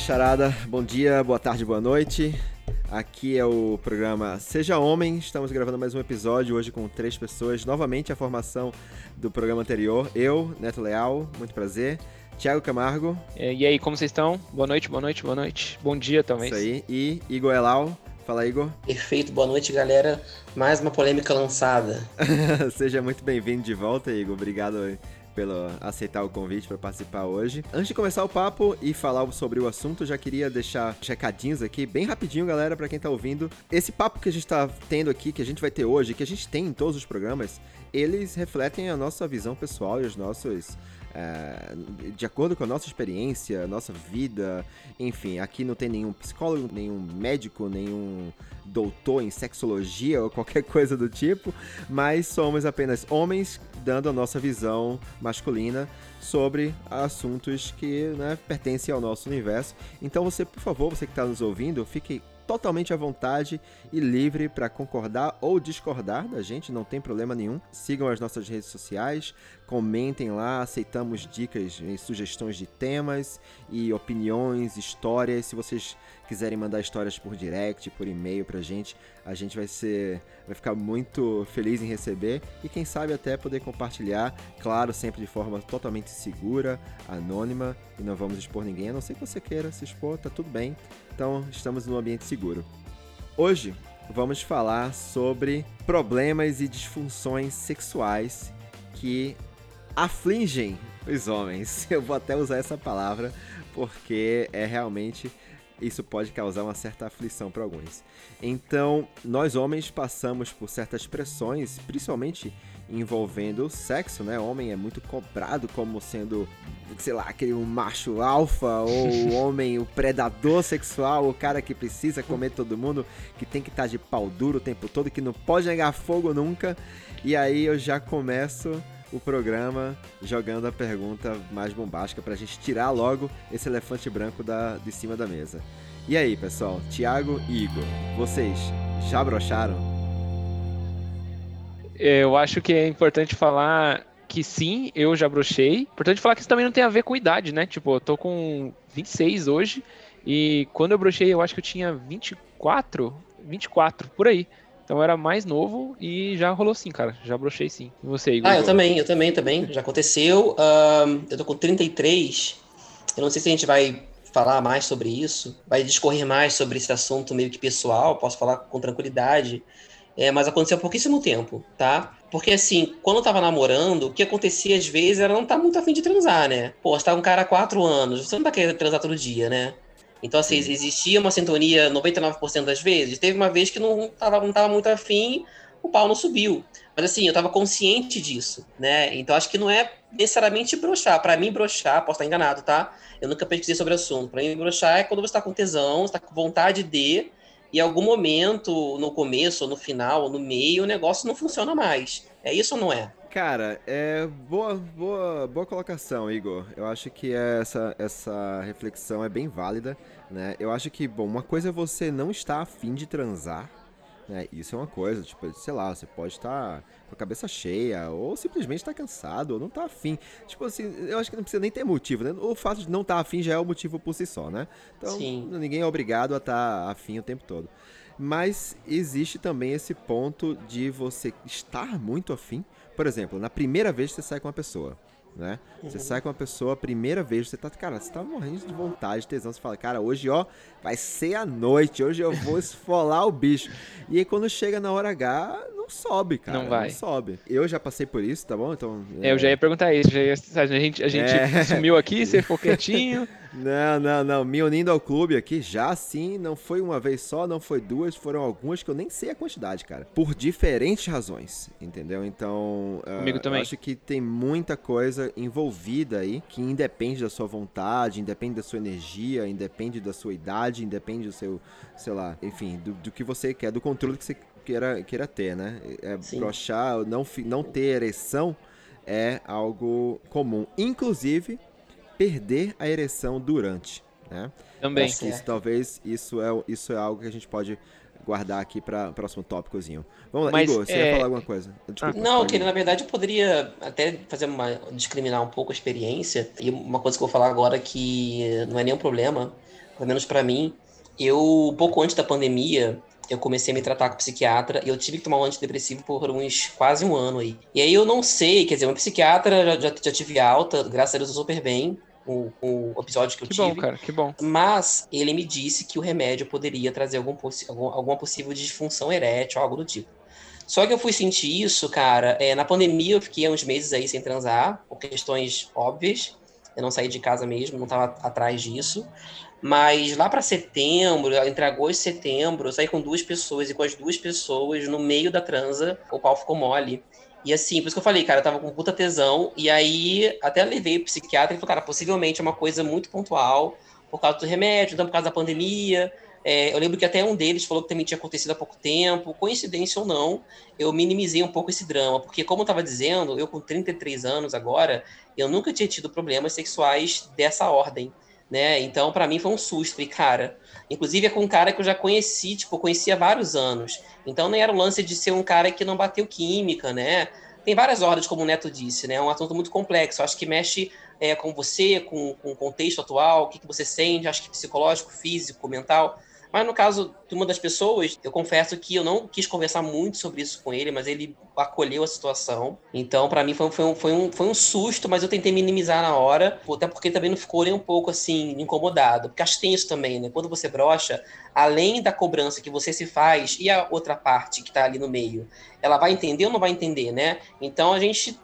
Charada. Bom dia, boa tarde, boa noite. Aqui é o programa Seja Homem. Estamos gravando mais um episódio hoje com três pessoas. Novamente a formação do programa anterior. Eu, Neto Leal, muito prazer. Tiago Camargo. É, e aí, como vocês estão? Boa noite, boa noite, boa noite. Bom dia, talvez. Isso aí. E Igor Elal. Fala, Igor. Perfeito, boa noite, galera. Mais uma polêmica lançada. Seja muito bem-vindo de volta, Igor. Obrigado pelo aceitar o convite para participar hoje. Antes de começar o papo e falar sobre o assunto, já queria deixar checadinhos aqui, bem rapidinho, galera, para quem tá ouvindo. Esse papo que a gente tá tendo aqui, que a gente vai ter hoje, que a gente tem em todos os programas, eles refletem a nossa visão pessoal e os nossos é, de acordo com a nossa experiência, nossa vida, enfim, aqui não tem nenhum psicólogo, nenhum médico, nenhum doutor em sexologia ou qualquer coisa do tipo, mas somos apenas homens dando a nossa visão masculina sobre assuntos que né, pertencem ao nosso universo. Então você, por favor, você que está nos ouvindo, fique totalmente à vontade e livre para concordar ou discordar da gente, não tem problema nenhum. Sigam as nossas redes sociais, comentem lá, aceitamos dicas e sugestões de temas e opiniões, histórias. Se vocês quiserem mandar histórias por direct, por e-mail pra gente, a gente vai ser vai ficar muito feliz em receber e quem sabe até poder compartilhar, claro, sempre de forma totalmente segura, anônima e não vamos expor ninguém, a não ser que você queira se expor, tá tudo bem. Então, estamos num ambiente seguro. Hoje vamos falar sobre problemas e disfunções sexuais que afligem os homens. Eu vou até usar essa palavra porque é realmente isso pode causar uma certa aflição para alguns. Então, nós homens passamos por certas pressões, principalmente envolvendo o sexo, né? O homem é muito cobrado como sendo, sei lá, aquele macho alfa, ou o homem, o predador sexual, o cara que precisa comer todo mundo, que tem que estar tá de pau duro o tempo todo, que não pode negar fogo nunca. E aí eu já começo o programa jogando a pergunta mais bombástica pra gente tirar logo esse elefante branco da, de cima da mesa. E aí, pessoal, Thiago e Igor, vocês já brocharam? Eu acho que é importante falar que sim, eu já brochei. Importante falar que isso também não tem a ver com idade, né? Tipo, eu tô com 26 hoje e quando eu brochei eu acho que eu tinha 24, 24, por aí. Então eu era mais novo e já rolou sim, cara. Já brochei sim. E você, Igor? Ah, eu também, eu também, também. Já aconteceu. Eu tô com 33. Eu não sei se a gente vai falar mais sobre isso, vai discorrer mais sobre esse assunto meio que pessoal, posso falar com tranquilidade. É, mas aconteceu há pouquíssimo tempo, tá? Porque assim, quando eu tava namorando, o que acontecia às vezes era não tá muito afim de transar, né? Pô, você tá um cara há quatro anos, você não tá querendo transar todo dia, né? Então, assim, existia uma sintonia 99% das vezes. Teve uma vez que não tava, não tava muito afim, o pau não subiu. Mas, assim, eu tava consciente disso, né? Então, acho que não é necessariamente brochar. Para mim, brochar, posso estar enganado, tá? Eu nunca pesquisei sobre o assunto. Para mim, brochar é quando você tá com tesão, você tá com vontade de, e em algum momento, no começo, ou no final, ou no meio, o negócio não funciona mais. É isso ou não é? Cara, é boa, boa, boa colocação, Igor. Eu acho que essa, essa reflexão é bem válida, né? Eu acho que, bom, uma coisa é você não estar afim de transar, né? Isso é uma coisa, tipo, sei lá, você pode estar com a cabeça cheia, ou simplesmente estar cansado, ou não estar afim. Tipo assim, eu acho que não precisa nem ter motivo, né? O fato de não estar afim já é o motivo por si só, né? Então, Sim. ninguém é obrigado a estar afim o tempo todo. Mas existe também esse ponto de você estar muito afim, por exemplo, na primeira vez que você sai com uma pessoa, né? Você uhum. sai com uma pessoa, a primeira vez, você tá, cara, você tá morrendo de vontade, de tesão, você fala, cara, hoje, ó, vai ser a noite, hoje eu vou esfolar o bicho. E aí quando chega na hora H, não sobe, cara. Não vai. Não sobe. Eu já passei por isso, tá bom? Então. É... Eu já ia perguntar isso, já ia, a gente, a gente é... sumiu aqui, você ficou quietinho. Não, não, não. Me unindo ao clube aqui, já sim, não foi uma vez só, não foi duas, foram algumas que eu nem sei a quantidade, cara. Por diferentes razões, entendeu? Então, Comigo uh, também. acho que tem muita coisa envolvida aí que independe da sua vontade, independe da sua energia, independe da sua idade, independe do seu, sei lá, enfim, do, do que você quer, do controle que você queira, queira ter, né? É, brochar, não, não ter ereção é algo comum. Inclusive, perder a ereção durante, né? Também. Acho que isso, talvez isso é, isso é algo que a gente pode guardar aqui para o próximo tópicozinho. Vamos lá, Mas, Igor, você é... ia falar alguma coisa? Desculpa, não, que na verdade eu poderia até fazer uma discriminar um pouco a experiência e uma coisa que eu vou falar agora que não é nenhum problema pelo menos para mim. Eu, pouco antes da pandemia, eu comecei a me tratar com psiquiatra e eu tive que tomar um antidepressivo por uns quase um ano aí. E aí eu não sei, quer dizer, um psiquiatra já, já, já tive alta, graças a Deus eu super bem, com o episódio que eu que tive. Que bom, cara, que bom. Mas ele me disse que o remédio poderia trazer algum, algum, alguma possível disfunção erétil, algo do tipo. Só que eu fui sentir isso, cara, é, na pandemia eu fiquei uns meses aí sem transar, por questões óbvias. Eu não saí de casa mesmo, não estava atrás disso. Mas lá para setembro, entre agosto e setembro, eu saí com duas pessoas e com as duas pessoas, no meio da transa, o pau ficou mole. E assim, por isso que eu falei, cara, eu tava com puta tesão. E aí, até levei o psiquiatra e falou, cara, possivelmente é uma coisa muito pontual, por causa do remédio, então por causa da pandemia. É, eu lembro que até um deles falou que também tinha acontecido há pouco tempo. Coincidência ou não, eu minimizei um pouco esse drama, porque, como eu estava dizendo, eu com 33 anos agora, eu nunca tinha tido problemas sexuais dessa ordem, né? Então, para mim foi um susto. Falei, cara, inclusive é com um cara que eu já conheci, tipo, conhecia há vários anos. Então, nem era o lance de ser um cara que não bateu química, né? Tem várias ordens, como o Neto disse, né? É um assunto muito complexo. Acho que mexe é, com você, com, com o contexto atual, o que, que você sente, acho que psicológico, físico, mental. Mas no caso de uma das pessoas, eu confesso que eu não quis conversar muito sobre isso com ele, mas ele acolheu a situação. Então, para mim, foi, foi, um, foi, um, foi um susto, mas eu tentei minimizar na hora, até porque também não ficou nem um pouco assim, incomodado. Porque acho que tem isso também, né? Quando você brocha, além da cobrança que você se faz e a outra parte que tá ali no meio, ela vai entender ou não vai entender, né? Então a gente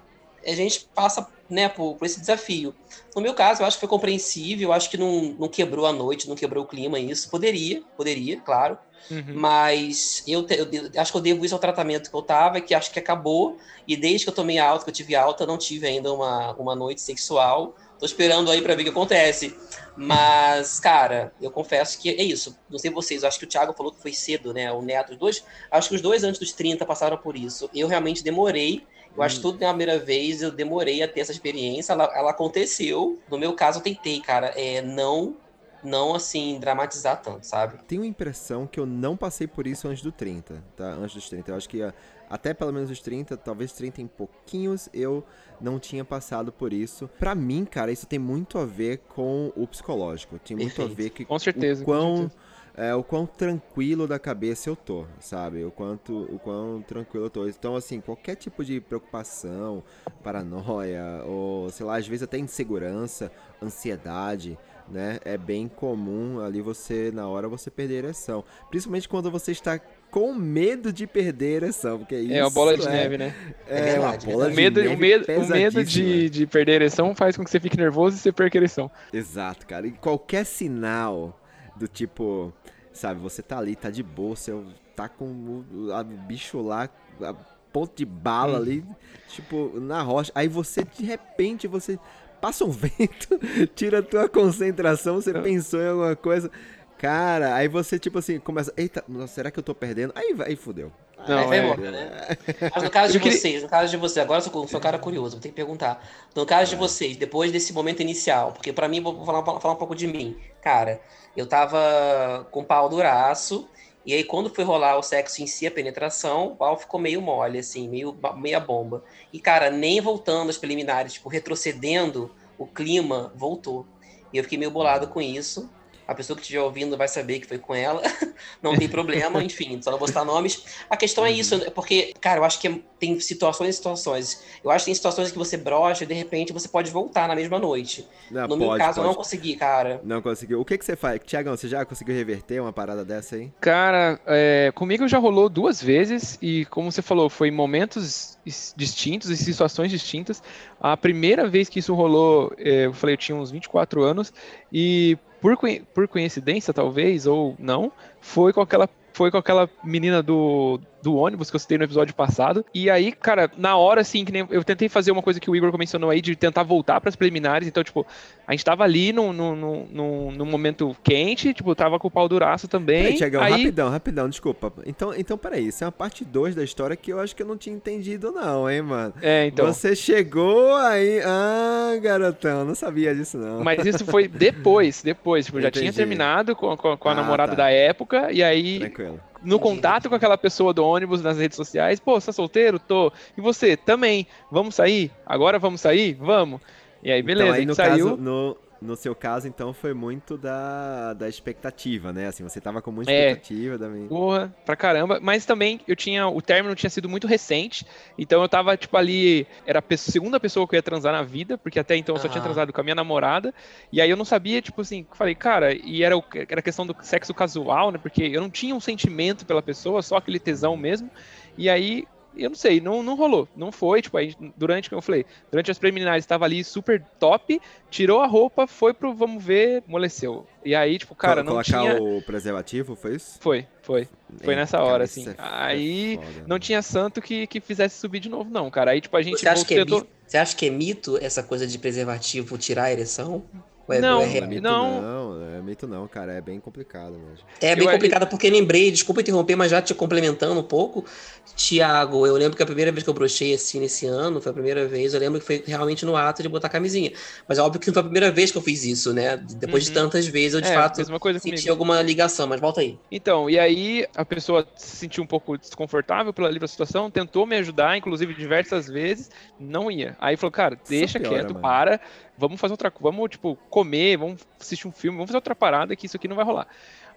a gente passa né, por, por, esse desafio. No meu caso, eu acho que foi compreensível, eu acho que não, não quebrou a noite, não quebrou o clima isso. Poderia, poderia, claro. Uhum. Mas eu, te, eu, acho que eu devo isso ao tratamento que eu tava, que acho que acabou. E desde que eu tomei alta, que eu tive alta, não tive ainda uma, uma noite sexual. Tô esperando aí para ver o que acontece. Mas, cara, eu confesso que é isso. Não sei vocês, eu acho que o Thiago falou que foi cedo, né? O Neto, os dois. Acho que os dois antes dos 30 passaram por isso. Eu realmente demorei eu acho que tudo tem a primeira vez, eu demorei a ter essa experiência, ela, ela aconteceu. No meu caso, eu tentei, cara, é, não não assim dramatizar tanto, sabe? Tenho a impressão que eu não passei por isso antes do 30, tá? Antes dos 30. Eu acho que até pelo menos os 30, talvez 30 em pouquinhos, eu não tinha passado por isso. Para mim, cara, isso tem muito a ver com o psicológico. Tem muito Perfeito. a ver que com certeza, o quão com certeza é, o quão tranquilo da cabeça eu tô, sabe? O quanto, o quão tranquilo eu tô. Então, assim, qualquer tipo de preocupação, paranoia, ou sei lá, às vezes até insegurança, ansiedade, né? É bem comum ali você, na hora, você perder a ereção. Principalmente quando você está com medo de perder a ereção, porque isso é uma bola de é, neve, né? É, é uma bola o medo, de neve o medo, o medo de, de perder a ereção faz com que você fique nervoso e você perca a ereção. Exato, cara. E qualquer sinal do tipo, sabe, você tá ali, tá de boa, você tá com o, a bicho lá, a ponto de bala hum. ali, tipo, na rocha. Aí você, de repente, você passa um vento, tira a tua concentração, você pensou em alguma coisa. Cara, aí você, tipo assim, começa. Eita, será que eu tô perdendo? Aí vai, fudeu. Não, é, é, né? Mas no caso de vocês, no caso de vocês, agora eu sou, sou um cara curioso, vou ter que perguntar. No caso de vocês, depois desse momento inicial, porque para mim, vou falar, falar um pouco de mim. Cara, eu tava com pau duraço, e aí quando foi rolar o sexo em si, a penetração, o pau ficou meio mole, assim, meio meia bomba. E, cara, nem voltando aos preliminares, tipo, retrocedendo, o clima voltou. E eu fiquei meio bolado com isso. A pessoa que estiver ouvindo vai saber que foi com ela. Não tem problema, enfim, só não vou citar nomes. A questão é isso, uhum. porque, cara, eu acho que tem situações e situações. Eu acho que tem situações que você brocha e de repente você pode voltar na mesma noite. Não, no pode, meu caso, pode. eu não consegui, cara. Não conseguiu. O que, que você faz? Tiagão, você já conseguiu reverter uma parada dessa aí? Cara, é, comigo já rolou duas vezes e, como você falou, foi momentos distintos e situações distintas. A primeira vez que isso rolou, é, eu falei, eu tinha uns 24 anos e por, por coincidência, talvez, ou não, foi com aquela foi com aquela menina do, do ônibus que eu citei no episódio passado. E aí, cara, na hora, assim, que nem eu tentei fazer uma coisa que o Igor mencionou aí, de tentar voltar para as preliminares. Então, tipo, a gente tava ali num, num, num, num, momento quente, tipo, tava com o pau duraço também. Peraí, Tiagão, aí... rapidão, rapidão, desculpa. Então, então, peraí, isso é uma parte 2 da história que eu acho que eu não tinha entendido, não, hein, mano? É, então. Você chegou aí. Ah, garotão, não sabia disso, não. Mas isso foi depois, depois. Tipo, já tinha terminado com, com, com a ah, namorada tá. da época, e aí. Tranquilo no contato com aquela pessoa do ônibus nas redes sociais, pô, você tá solteiro? Tô. E você? Também. Vamos sair? Agora vamos sair? Vamos. E aí, beleza, então, aí, no saiu. Caso, no, no seu caso, então, foi muito da, da expectativa, né? Assim, você tava com muita É. expectativa também. Porra, pra caramba. Mas também eu tinha. O término tinha sido muito recente. Então eu tava, tipo, ali. Era a segunda pessoa que eu ia transar na vida, porque até então eu só tinha Aham. transado com a minha namorada. E aí eu não sabia, tipo assim, falei, cara, e era, o, era questão do sexo casual, né? Porque eu não tinha um sentimento pela pessoa, só aquele tesão mesmo. E aí. Eu não sei, não, não rolou, não foi, tipo, aí durante, como eu falei, durante as preliminares estava ali super top, tirou a roupa, foi pro vamos ver, amoleceu. E aí, tipo, cara, não Colocar tinha... o preservativo, foi isso? Foi, foi. Foi nessa hora, assim. é- Aí foda, não né? tinha santo que, que fizesse subir de novo, não, cara. Aí, tipo, a gente Você acha, que é mito, você acha que é mito essa coisa de preservativo tirar a ereção? Ou é, Não, é Não, é mito Não. não, é mito não, cara, é bem complicado mesmo. É bem Eu- complicado porque lembrei, desculpa interromper, mas já te complementando um pouco, Tiago, eu lembro que a primeira vez que eu brochei assim nesse ano, foi a primeira vez, eu lembro que foi realmente no ato de botar camisinha. Mas é óbvio que não foi a primeira vez que eu fiz isso, né? Depois de Uhum. tantas vezes eu de É, fato senti comigo. alguma ligação, mas volta aí. Então, e aí a pessoa se sentiu um pouco desconfortável pela livre situação, tentou me ajudar, inclusive diversas vezes, não ia. Aí falou, cara, deixa piora, quieto, mano. para, vamos fazer outra coisa, vamos, tipo, comer, vamos assistir um filme, vamos fazer outra parada que isso aqui não vai rolar.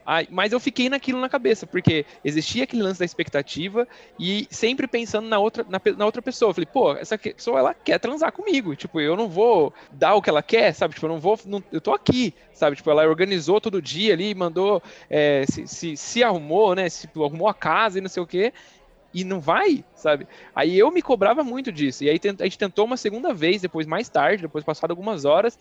Aí, mas eu fiquei naquilo na cabeça, porque existia aquele lance da expectativa e sempre pensando na outra, na, na outra pessoa. Eu falei, pô, essa pessoa ela quer transar comigo. Tipo, eu não vou dar o que ela quer, sabe? Tipo, eu não vou. não- eu tô aqui, sabe? Tipo, ela organizou todo dia ali, mandou, é, se, se, se arrumou, né? Se arrumou a casa e não sei o quê. E não vai, sabe? Aí eu me cobrava muito disso. E aí a gente tentou uma segunda vez, depois mais tarde, depois passado algumas horas.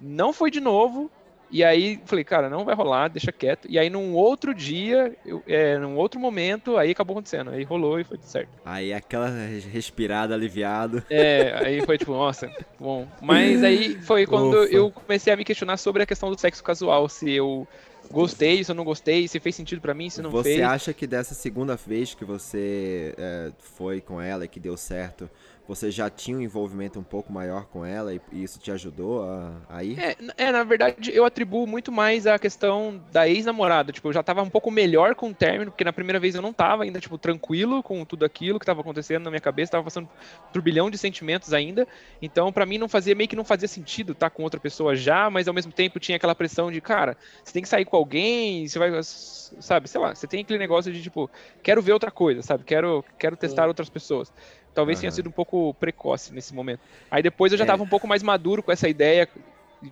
Não foi de novo. E aí falei, cara, não vai rolar, deixa quieto. E aí num outro dia, eu, é, num outro momento, aí acabou acontecendo. Aí rolou e foi tudo certo. Aí aquela respirada aliviado. É, aí foi tipo, nossa, bom. Mas aí foi quando Ufa. eu comecei a me questionar sobre a questão do sexo casual, se eu gostei, se eu não gostei, se fez sentido pra mim, se não você fez. acha que dessa segunda vez que você é, foi com ela e que deu certo, você já tinha um envolvimento um pouco maior com ela e, e isso te ajudou a, a ir? É, é, na verdade, eu atribuo muito mais a questão da ex-namorada. Tipo, eu já tava um pouco melhor com o término, porque na primeira vez eu não tava ainda, tipo, tranquilo com tudo aquilo que tava acontecendo na minha cabeça, tava passando um bilhão de sentimentos ainda. Então, pra mim, não fazia, meio que não fazia sentido estar com outra pessoa já, mas ao mesmo tempo tinha aquela pressão de, cara, você tem que sair com alguém, você vai, sabe, sei lá, você tem aquele negócio de, tipo, quero ver outra coisa, sabe, quero, quero testar Sim. outras pessoas. Talvez tenha Aham. sido um pouco precoce nesse momento. Aí depois eu já É. tava um pouco mais maduro com essa ideia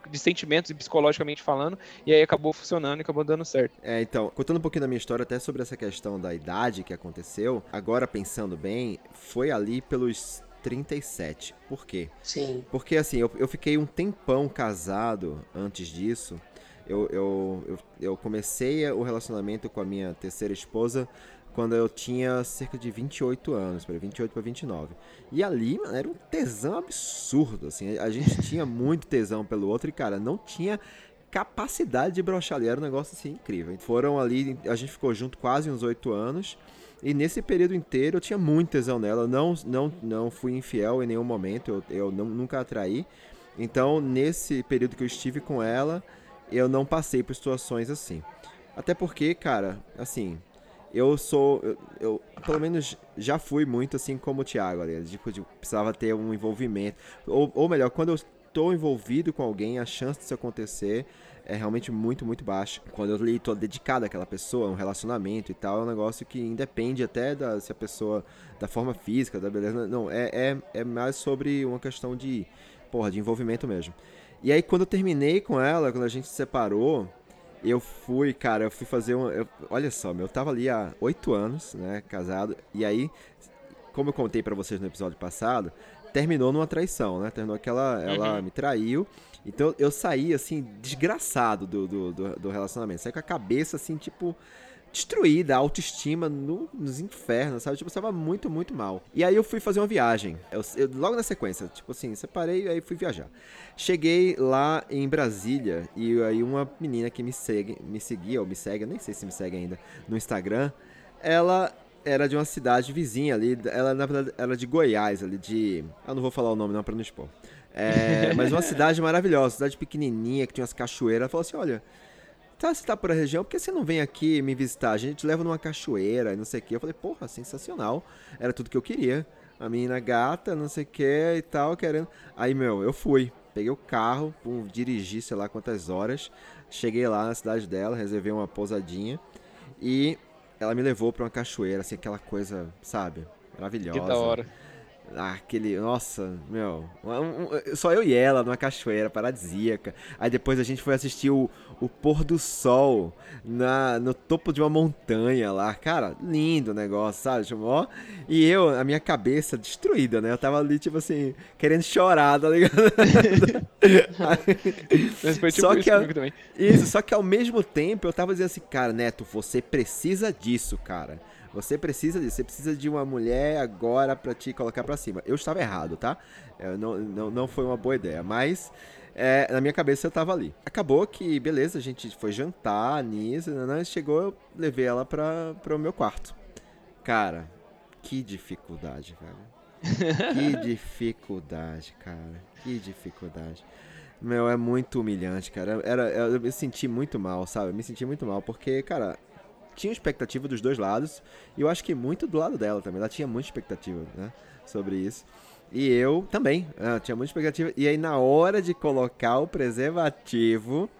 de sentimentos e psicologicamente falando, e aí acabou funcionando e acabou dando certo. É, então, contando um pouquinho da minha história, até sobre essa questão da idade que aconteceu, agora pensando bem, foi ali pelos 37. Por quê? Sim. Porque assim, eu, eu fiquei um tempão casado antes disso. Eu, eu, eu, eu comecei o relacionamento com a minha terceira esposa quando eu tinha cerca de 28 anos, para 28 para 29. E ali, mano, era um tesão absurdo, assim. A gente tinha muito tesão pelo outro e, cara, não tinha capacidade de brochar ali. Era um negócio, assim, incrível. Foram ali, a gente ficou junto quase uns 8 anos. E nesse período inteiro eu tinha muito tesão nela. Não, não, não fui infiel em nenhum momento. Eu, eu não, nunca atraí. Então, nesse período que eu estive com ela, eu não passei por situações assim. Até porque, cara, assim, eu sou. Eu, eu, pelo menos já fui muito assim como o Thiago ali. Tipo, de- precisava ter um envolvimento. Ou, ou melhor, quando eu estou envolvido com alguém, a chance disso acontecer é realmente muito, muito baixa. Quando eu tô dedicado àquela pessoa, um relacionamento e tal, é um negócio que independe até da se a pessoa. da forma física, da beleza. Não, é, é, é mais sobre uma questão de. Porra, de envolvimento mesmo. E aí, quando eu terminei com ela, quando a gente se separou, eu fui, cara, eu fui fazer um. eu- olha só, meu, eu tava ali há oito anos, né, casado, e aí, como eu contei pra vocês no episódio passado, terminou numa traição, né? Terminou que ela, ela Uhum. me traiu. Então eu saí, assim, desgraçado do, do, do, do relacionamento. Saí com a cabeça, assim, tipo, destruída, a autoestima no- nos infernos, sabe? Tipo, eu estava muito, muito mal. E aí eu fui fazer uma viagem. Eu- eu- logo na sequência, tipo assim, separei e aí fui viajar. Cheguei lá em Brasília e aí uma menina que me segue, me seguia, ou me segue, eu nem sei se me segue ainda, no Instagram, ela era de uma cidade vizinha ali, ela na verdade era de Goiás, ali de... Eu não vou falar o nome não pra não expor. É, mas uma cidade maravilhosa, cidade pequenininha, que tinha umas cachoeiras. Ela falou assim, olha, tá, você tá por a região, por que você não vem aqui me visitar? A gente te leva numa cachoeira e não sei o que. Eu falei, porra, sensacional. Era tudo que eu queria. A menina gata, não sei o que e tal, querendo. Aí, meu, eu fui. Peguei o carro, pum, dirigi sei lá quantas horas. Cheguei lá na cidade dela, reservei uma pousadinha. E ela me levou pra uma cachoeira, assim, aquela coisa, sabe? Maravilhosa. Que da hora. Aquele. Nossa, meu. um- um- só eu e ela numa cachoeira paradisíaca. Aí depois a gente foi assistir o, o pôr do sol na, no topo de uma montanha lá. Cara, lindo o negócio, sabe? Tipo, ó. E eu, a minha cabeça destruída, né? Eu tava ali, tipo assim, querendo chorar, tá ligado? Mas foi tipo Só isso que comigo também. Isso, só que ao mesmo tempo eu tava dizendo assim, cara, Neto, você precisa disso, cara. Você precisa disso, você precisa de uma mulher agora pra te colocar pra cima. Eu estava errado, tá? Eu não, não, não foi uma boa ideia, mas é, na minha cabeça eu tava ali. Acabou que, beleza, a gente foi jantar nisso, né? chegou, eu levei ela pra, pro meu quarto. Cara, que dificuldade, velho. Que dificuldade, cara. Que dificuldade. Meu, é muito humilhante, cara. Era, eu me senti muito mal, sabe? Eu me senti muito mal, porque, cara, tinha expectativa dos dois lados. E eu acho que muito do lado dela também. Ela tinha muita expectativa, né? Sobre isso. E eu também. ah, tinha muita expectativa. E aí, na hora de colocar o preservativo,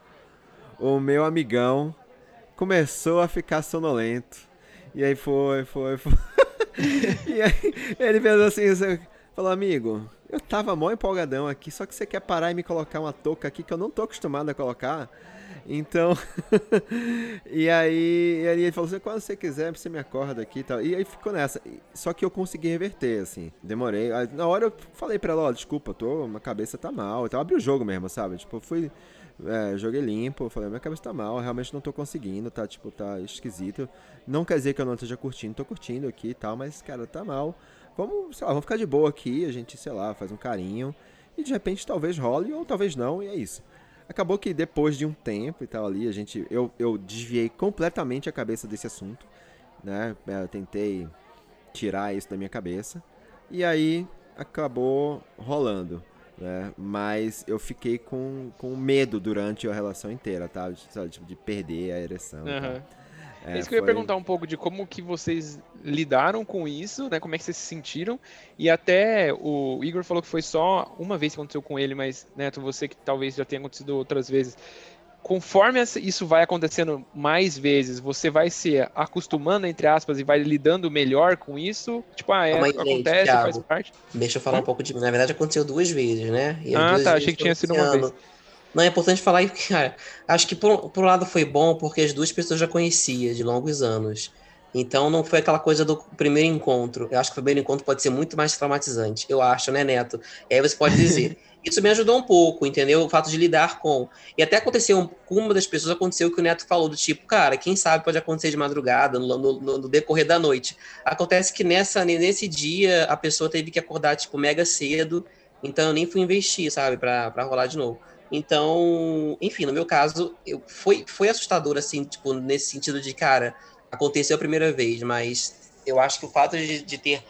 o meu amigão começou a ficar sonolento. E aí foi, foi, foi. e aí ele assim, assim, falou, amigo, eu tava mó empolgadão aqui, só que você quer parar e me colocar uma touca aqui que eu não tô acostumado a colocar. Então. e aí, e aí ele falou assim: quando você quiser, você me acorda aqui e tal. E aí ficou nessa. Só que eu consegui reverter, assim. Demorei. Aí, Na hora eu falei pra ela: ó, desculpa, tô, minha cabeça tá mal. Então abri o jogo mesmo, sabe? Tipo, fui. É, joguei limpo, falei, minha cabeça tá mal, realmente não tô conseguindo, tá, tipo, tá esquisito. Não quer dizer que eu não esteja curtindo, tô curtindo aqui e tal, mas, cara, tá mal. Vamos, sei lá, vamos ficar de boa aqui, a gente, sei lá, faz um carinho. E de repente talvez role ou talvez não, e é isso. Acabou que depois de um tempo e tal ali, a gente. Eu, eu desviei completamente a cabeça desse assunto. Né? Eu tentei tirar isso da minha cabeça. E aí acabou rolando. Né? Mas eu fiquei com, com medo durante a relação inteira, tá? De, tipo, de perder a ereção. e tal. É, É isso que eu ia foi- perguntar um pouco de como que vocês lidaram com isso, né? Como é que vocês se sentiram. E até o Igor falou que foi só uma vez que aconteceu com ele, mas, Neto, você que talvez já tenha acontecido outras vezes. Conforme isso vai acontecendo mais vezes, você vai se acostumando, entre aspas, e vai lidando melhor com isso? Tipo, ah, é, Calma acontece, faz Thiago. parte. Deixa eu falar um pouco de. Na verdade, aconteceu duas vezes, né? E Ah, duas tá, vezes achei que tinha sido uma ano. vez. Não, é importante falar porque, cara, acho que por, por um lado foi bom, porque as duas pessoas já conhecia de longos anos. Então não foi aquela coisa do primeiro encontro. Eu acho que o primeiro encontro pode ser muito mais traumatizante. Eu acho, né, Neto? E aí você pode dizer. Isso me ajudou um pouco, entendeu? O fato de lidar com. E até aconteceu, com uma das pessoas aconteceu o que o Neto falou, do tipo, cara, quem sabe pode acontecer de madrugada, no, no- no- decorrer da noite. Acontece que nessa, nesse dia a pessoa teve que acordar, tipo, mega cedo, então eu nem fui investir, sabe, pra rolar de novo. Então, enfim, no meu caso, eu, foi, foi assustador, assim, tipo, nesse sentido de, cara, aconteceu a primeira vez, mas eu acho que o fato de, de ter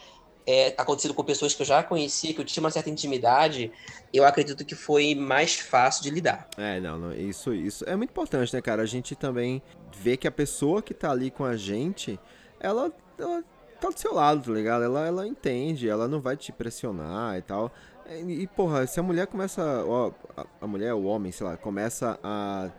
é, acontecido com pessoas que eu já conhecia, que eu tinha uma certa intimidade, eu acredito que foi mais fácil de lidar. É, não, não, isso, isso é muito importante, né, cara? A gente também vê que a pessoa que tá ali com a gente, ela, ela tá do seu lado, tá ligado? Ela, ela entende, ela não vai te pressionar e tal. E, e, porra, se a mulher começa, ó, a, a mulher, o homem, sei lá, começa a,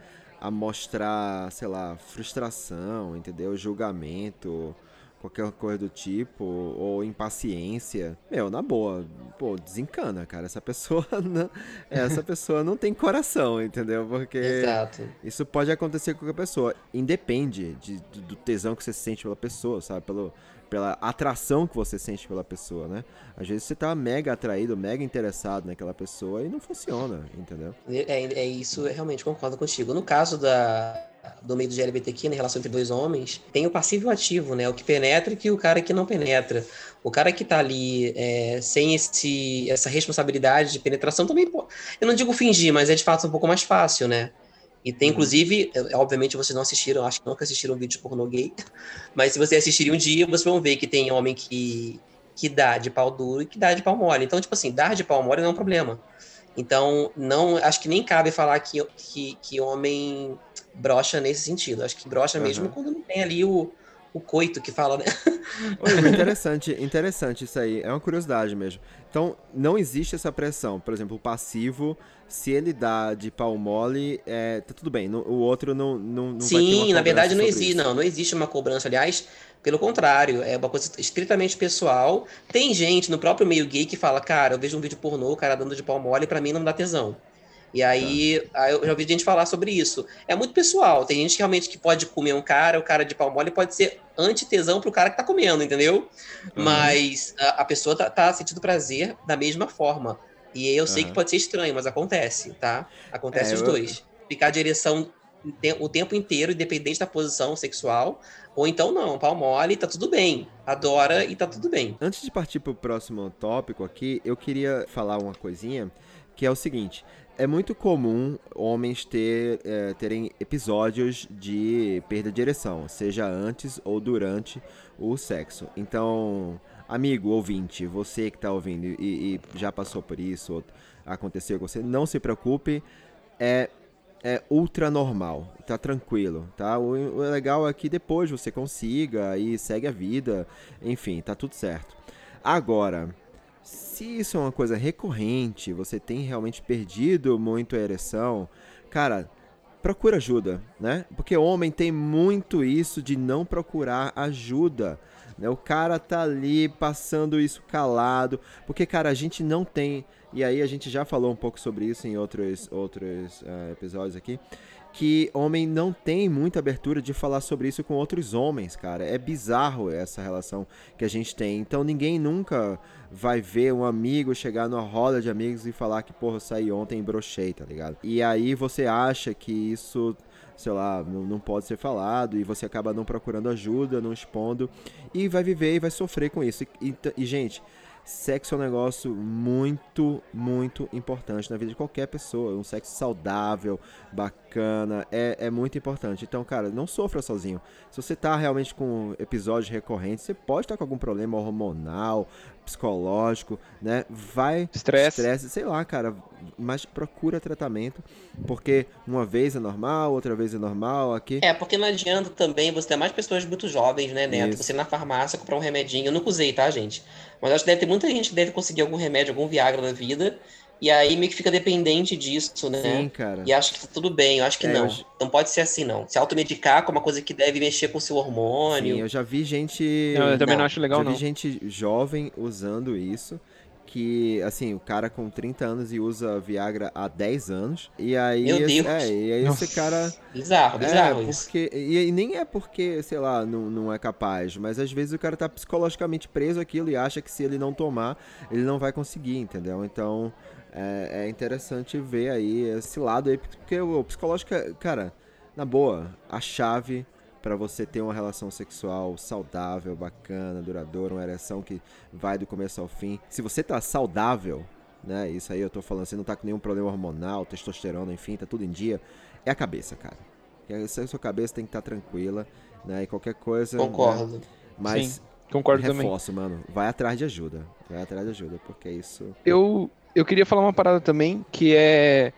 a mostrar, sei lá, frustração, entendeu? Julgamento, qualquer coisa do tipo, ou impaciência, meu, na boa, pô, desencana, cara. Essa pessoa não, essa pessoa não tem coração, entendeu? Porque Exato. isso pode acontecer com qualquer pessoa. Independe de, do- do tesão que você sente pela pessoa, sabe? Pelo, pela atração que você sente pela pessoa, né? Às vezes você tá mega atraído, mega interessado naquela pessoa e não funciona, entendeu? É, é isso, eu realmente concordo contigo. No caso da, do meio do LGBTQ, na relação entre dois homens, tem o passivo e o ativo, né? O que penetra e o cara que não penetra. O cara que tá ali é, sem esse, essa responsabilidade de penetração também, pô, eu não digo fingir, mas é de fato um pouco mais fácil, né? E tem, inclusive, é, obviamente vocês não assistiram, acho que nunca assistiram um vídeo de pornô gay, mas se vocês assistirem um dia, vocês vão ver que tem homem que, que dá de pau duro e que dá de pau mole. Então, tipo assim, dar de pau mole não é um problema. Então, não, acho que nem cabe falar que, que, que homem brocha nesse sentido. Acho que brocha mesmo Aham. quando não tem ali o, o coito que fala, né? Oi, interessante, interessante isso aí. É uma curiosidade mesmo. Então, não existe essa pressão. Por exemplo, o passivo, se ele dá de pau mole, é, tá tudo bem. o outro não, não, não Sim, na verdade não existe, não. Não existe uma cobrança. Aliás, pelo contrário, é uma coisa estritamente pessoal. Tem gente no próprio meio gay que fala, cara, eu vejo um vídeo pornô, o cara dando de pau mole, pra mim não dá tesão. E aí, tá. aí, eu já ouvi gente falar sobre isso. É muito pessoal. Tem gente que realmente que pode comer um cara, o cara de pau mole pode ser antitesão pro cara que tá comendo, entendeu? Uhum. Mas a, a, pessoa tá, tá, sentindo prazer da mesma forma. E eu sei uhum. que pode ser estranho, mas acontece, tá? Acontece é, os dois. Eu... Ficar de ereção o tempo inteiro, independente da posição sexual, ou então não, pau mole, tá tudo bem. Adora e tá tudo bem. Antes de partir pro próximo tópico aqui, eu queria falar uma coisinha, que é o seguinte é muito comum homens ter, é, terem episódios de perda de ereção, seja antes ou durante o sexo. Então, amigo ouvinte, você que está ouvindo e, e, já passou por isso, ou aconteceu com você, não se preocupe, é, é ultra normal, tá tranquilo, tá? O, o legal é que depois você consiga e segue a vida, enfim, tá tudo certo. Agora, se isso é uma coisa recorrente, você tem realmente perdido muito a ereção, cara, procura ajuda, né? Porque homem tem muito isso de não procurar ajuda. Né? O cara tá ali passando isso calado, porque, cara, a gente não tem. E aí a gente já falou um pouco sobre isso em outros, outros uh, episódios aqui que homem não tem muita abertura de falar sobre isso com outros homens, cara. É bizarro essa relação que a gente tem. Então ninguém nunca vai ver um amigo chegar numa roda de amigos e falar que, porra, eu saí ontem e brochei, tá ligado? E aí você acha que isso sei lá, não, não, pode ser falado e você acaba não procurando ajuda, não expondo e vai viver e vai sofrer com isso. E, e, e gente, Sexo é um negócio muito, muito importante na vida de qualquer pessoa. Um sexo saudável, bacana, é, é muito importante. Então, cara, não sofra sozinho. Se você tá realmente com episódios recorrentes, você pode estar tá com algum problema hormonal, psicológico, né? Vai. Estresse. sei lá, cara. Mas procura tratamento, porque uma vez é normal, outra vez é normal aqui. É, porque não adianta também você ter mais pessoas muito jovens, né, Neto? Isso. Você ir na farmácia comprar um remedinho. Eu nunca usei, tá, gente? Mas acho que deve ter muita gente que deve conseguir algum remédio, algum Viagra na vida. E aí meio que fica dependente disso, né? Sim, cara. E acho que tá tudo bem, eu acho que é, não. Eu... Não pode ser assim, não. Se automedicar com uma coisa que deve mexer com o seu hormônio. Sim, eu já vi gente. Não, eu também não, não acho legal, já não. vi gente jovem usando isso que, assim, o cara com 30 anos e usa Viagra há 10 anos. E aí. Meu Deus. É, e aí Nossa. esse cara. Bizarro, é, bizarro é, isso. Porque, e, e, nem é porque, sei lá, não, não é capaz, mas às vezes o cara tá psicologicamente preso aquilo e acha que se ele não tomar, ele não vai conseguir, entendeu? Então. É, é interessante ver aí esse lado aí, porque o psicológico, cara, na boa, a chave para você ter uma relação sexual saudável, bacana, duradoura, uma ereção que vai do começo ao fim. Se você tá saudável, né? Isso aí eu tô falando, você não tá com nenhum problema hormonal, testosterona, enfim, tá tudo em dia, é a cabeça, cara. A sua cabeça tem que estar tá tranquila, né? E qualquer coisa. Né? Concordo. Né? Mas Sim, concordo reforço, também. mano. Vai atrás de ajuda. Vai atrás de ajuda, porque isso. Eu, eu queria falar uma parada também, que é.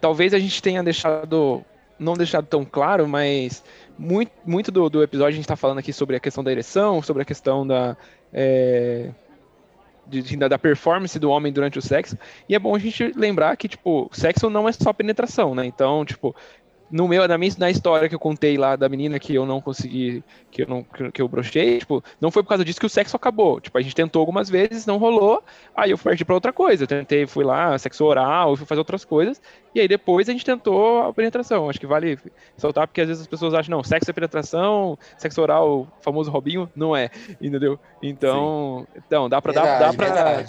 Talvez a gente tenha deixado. Não deixado tão claro, mas muito, muito do, do episódio a gente está falando aqui sobre a questão da ereção, sobre a questão da, é, de, da performance do homem durante o sexo. E é bom a gente lembrar que, tipo, sexo não é só penetração, né? Então, tipo, no meu, na minha na história que eu contei lá da menina que eu não consegui, que eu não que eu brochei, tipo, não foi por causa disso que o sexo acabou. Tipo, a gente tentou algumas vezes, não rolou, aí eu parti para outra coisa. Eu tentei, fui lá, sexo oral, fui fazer outras coisas, e aí depois a gente tentou a penetração. Acho que vale soltar porque às vezes as pessoas acham, não, sexo é penetração, sexo oral, famoso Robinho, não é, entendeu? Então, então dá para dar dá para